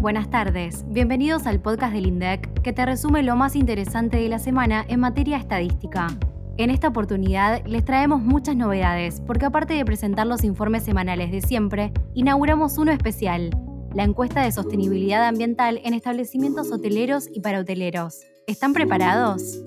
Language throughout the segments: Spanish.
Buenas tardes, bienvenidos al podcast del INDEC que te resume lo más interesante de la semana en materia estadística. En esta oportunidad les traemos muchas novedades porque aparte de presentar los informes semanales de siempre, inauguramos uno especial, la encuesta de sostenibilidad ambiental en establecimientos hoteleros y para hoteleros. ¿Están preparados?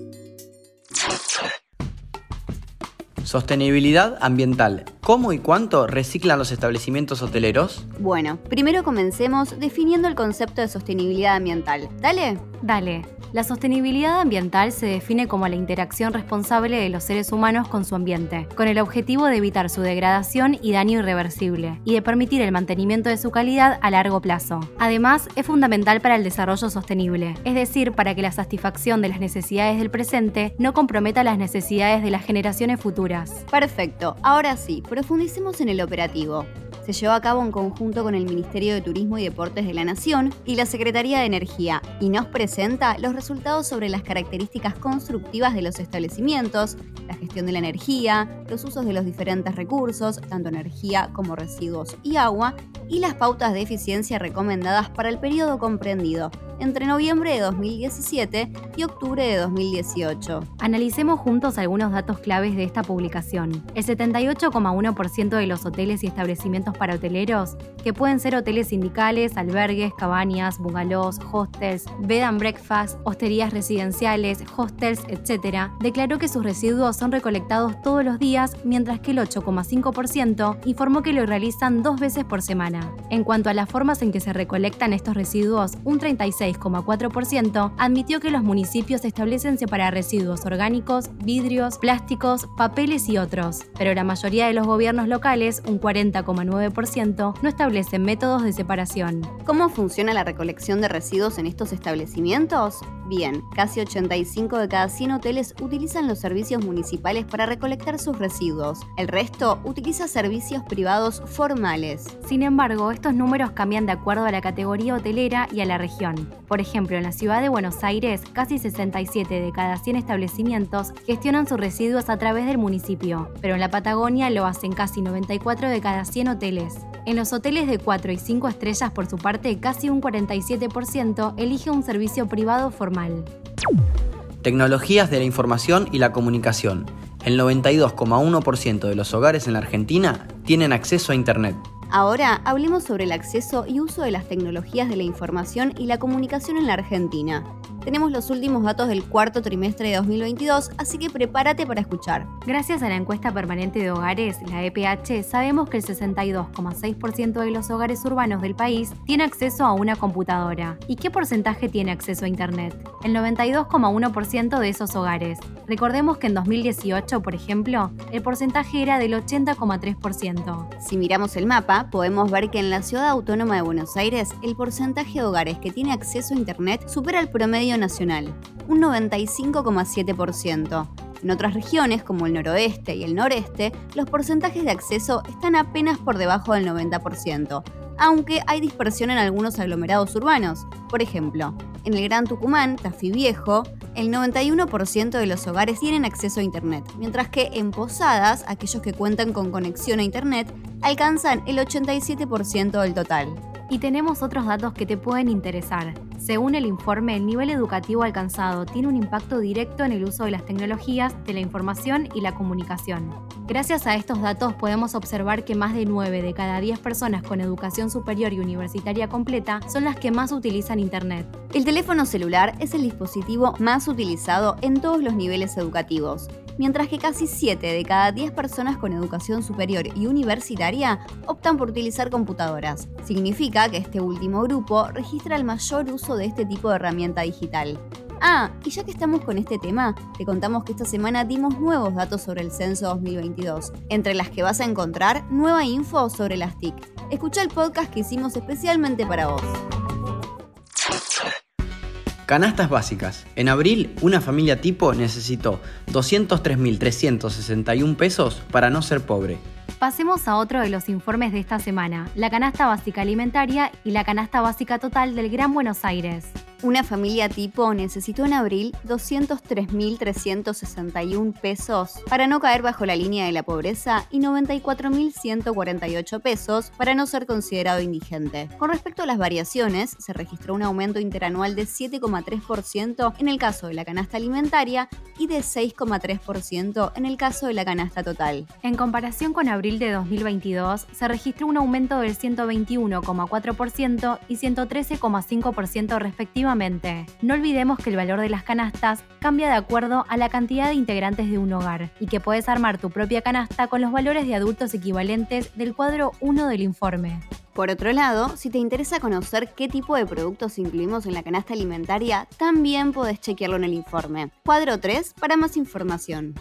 Sostenibilidad ambiental. ¿Cómo y cuánto reciclan los establecimientos hoteleros? Bueno, primero comencemos definiendo el concepto de sostenibilidad ambiental. Dale. Dale. La sostenibilidad ambiental se define como la interacción responsable de los seres humanos con su ambiente, con el objetivo de evitar su degradación y daño irreversible, y de permitir el mantenimiento de su calidad a largo plazo. Además, es fundamental para el desarrollo sostenible, es decir, para que la satisfacción de las necesidades del presente no comprometa las necesidades de las generaciones futuras. Perfecto, ahora sí, profundicemos en el operativo. Se llevó a cabo en conjunto con el Ministerio de Turismo y Deportes de la Nación y la Secretaría de Energía y nos presenta los resultados sobre las características constructivas de los establecimientos, la gestión de la energía, los usos de los diferentes recursos, tanto energía como residuos y agua, y las pautas de eficiencia recomendadas para el periodo comprendido entre noviembre de 2017 y octubre de 2018. Analicemos juntos algunos datos claves de esta publicación. El 78,1% de los hoteles y establecimientos para hoteleros, que pueden ser hoteles sindicales, albergues, cabañas, bungalows, hostels, bed and breakfast, hosterías residenciales, hostels, etc., declaró que sus residuos son recolectados todos los días, mientras que el 8,5% informó que lo realizan dos veces por semana. En cuanto a las formas en que se recolectan estos residuos, un 36 6,4%, admitió que los municipios establecen separar residuos orgánicos, vidrios, plásticos, papeles y otros, pero la mayoría de los gobiernos locales, un 40,9%, no establecen métodos de separación. ¿Cómo funciona la recolección de residuos en estos establecimientos? Bien, casi 85 de cada 100 hoteles utilizan los servicios municipales para recolectar sus residuos. El resto utiliza servicios privados formales. Sin embargo, estos números cambian de acuerdo a la categoría hotelera y a la región. Por ejemplo, en la ciudad de Buenos Aires, casi 67 de cada 100 establecimientos gestionan sus residuos a través del municipio, pero en la Patagonia lo hacen casi 94 de cada 100 hoteles. En los hoteles de 4 y 5 estrellas, por su parte, casi un 47% elige un servicio privado formal. Tecnologías de la información y la comunicación. El 92,1% de los hogares en la Argentina tienen acceso a Internet. Ahora hablemos sobre el acceso y uso de las tecnologías de la información y la comunicación en la Argentina tenemos los últimos datos del cuarto trimestre de 2022, así que prepárate para escuchar. Gracias a la encuesta permanente de hogares, la EPH, sabemos que el 62,6% de los hogares urbanos del país tiene acceso a una computadora. ¿Y qué porcentaje tiene acceso a Internet? El 92,1% de esos hogares. Recordemos que en 2018, por ejemplo, el porcentaje era del 80,3%. Si miramos el mapa, podemos ver que en la ciudad autónoma de Buenos Aires, el porcentaje de hogares que tiene acceso a Internet supera el promedio nacional, un 95,7%. En otras regiones, como el noroeste y el noreste, los porcentajes de acceso están apenas por debajo del 90%, aunque hay dispersión en algunos aglomerados urbanos. Por ejemplo, en el Gran Tucumán, Tafí Viejo, el 91% de los hogares tienen acceso a Internet, mientras que en Posadas, aquellos que cuentan con conexión a Internet, alcanzan el 87% del total. Y tenemos otros datos que te pueden interesar. Según el informe, el nivel educativo alcanzado tiene un impacto directo en el uso de las tecnologías, de la información y la comunicación. Gracias a estos datos podemos observar que más de 9 de cada 10 personas con educación superior y universitaria completa son las que más utilizan Internet. El teléfono celular es el dispositivo más utilizado en todos los niveles educativos mientras que casi 7 de cada 10 personas con educación superior y universitaria optan por utilizar computadoras. Significa que este último grupo registra el mayor uso de este tipo de herramienta digital. Ah, y ya que estamos con este tema, te contamos que esta semana dimos nuevos datos sobre el censo 2022, entre las que vas a encontrar nueva info sobre las TIC. Escucha el podcast que hicimos especialmente para vos. Canastas básicas. En abril, una familia tipo necesitó 203.361 pesos para no ser pobre. Pasemos a otro de los informes de esta semana, la canasta básica alimentaria y la canasta básica total del Gran Buenos Aires. Una familia tipo necesitó en abril 203.361 pesos para no caer bajo la línea de la pobreza y 94.148 pesos para no ser considerado indigente. Con respecto a las variaciones, se registró un aumento interanual de 7,3% en el caso de la canasta alimentaria y de 6,3% en el caso de la canasta total. En comparación con abril de 2022, se registró un aumento del 121,4% y 113,5% respectivamente no olvidemos que el valor de las canastas cambia de acuerdo a la cantidad de integrantes de un hogar y que puedes armar tu propia canasta con los valores de adultos equivalentes del cuadro 1 del informe. Por otro lado, si te interesa conocer qué tipo de productos incluimos en la canasta alimentaria, también podés chequearlo en el informe. Cuadro 3 para más información.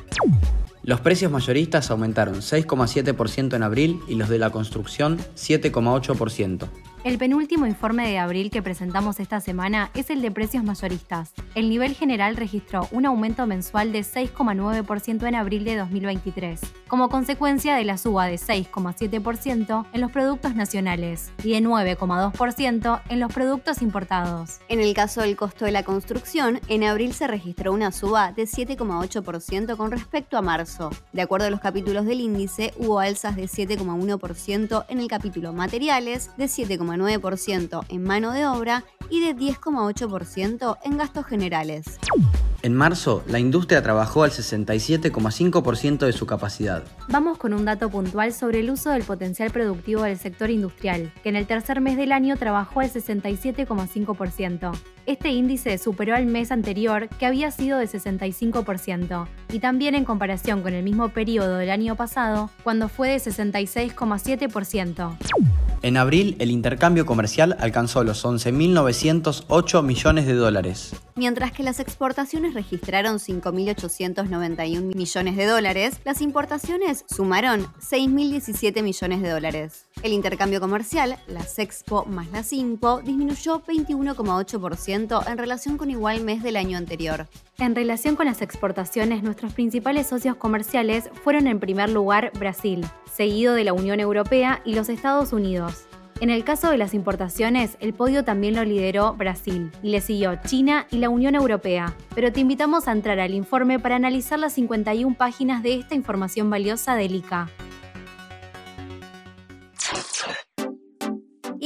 Los precios mayoristas aumentaron 6,7% en abril y los de la construcción 7,8%. El penúltimo informe de abril que presentamos esta semana es el de precios mayoristas. El nivel general registró un aumento mensual de 6,9% en abril de 2023, como consecuencia de la suba de 6,7% en los productos nacionales y de 9,2% en los productos importados. En el caso del costo de la construcción, en abril se registró una suba de 7,8% con respecto a marzo. De acuerdo a los capítulos del índice, hubo alzas de 7,1% en el capítulo materiales, de 7,9% en mano de obra y de 10,8% en gastos generales. En marzo, la industria trabajó al 67,5% de su capacidad. Vamos con un dato puntual sobre el uso del potencial productivo del sector industrial, que en el tercer mes del año trabajó al 67,5%. Este índice superó al mes anterior, que había sido de 65%, y también en comparación con el mismo periodo del año pasado, cuando fue de 66,7%. En abril, el intercambio comercial alcanzó los 11.908 millones de dólares. Mientras que las exportaciones registraron 5.891 millones de dólares, las importaciones sumaron 6.017 millones de dólares. El intercambio comercial, la Sexpo más la Simpo, disminuyó 21,8% en relación con igual mes del año anterior. En relación con las exportaciones, nuestros principales socios comerciales fueron en primer lugar Brasil, seguido de la Unión Europea y los Estados Unidos. En el caso de las importaciones, el podio también lo lideró Brasil y le siguió China y la Unión Europea. Pero te invitamos a entrar al informe para analizar las 51 páginas de esta información valiosa del ICA.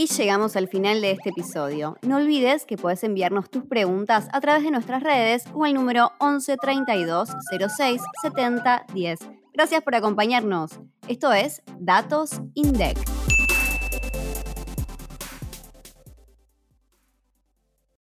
Y llegamos al final de este episodio. No olvides que puedes enviarnos tus preguntas a través de nuestras redes o al número 11 32 06 70 10. Gracias por acompañarnos. Esto es Datos INDEC.